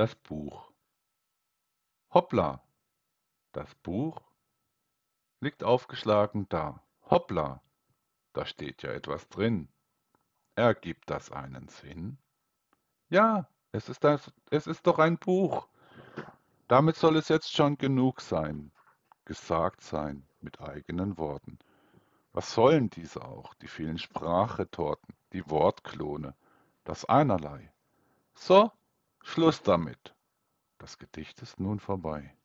Das Buch. Hoppla! Das Buch liegt aufgeschlagen da. Hoppla! Da steht ja etwas drin. Ergibt das einen Sinn? Ja, es ist, das, es ist doch ein Buch. Damit soll es jetzt schon genug sein, gesagt sein mit eigenen Worten. Was sollen diese auch, die vielen Sprachetorten, die Wortklone, das Einerlei? So, Schluss damit. Das Gedicht ist nun vorbei.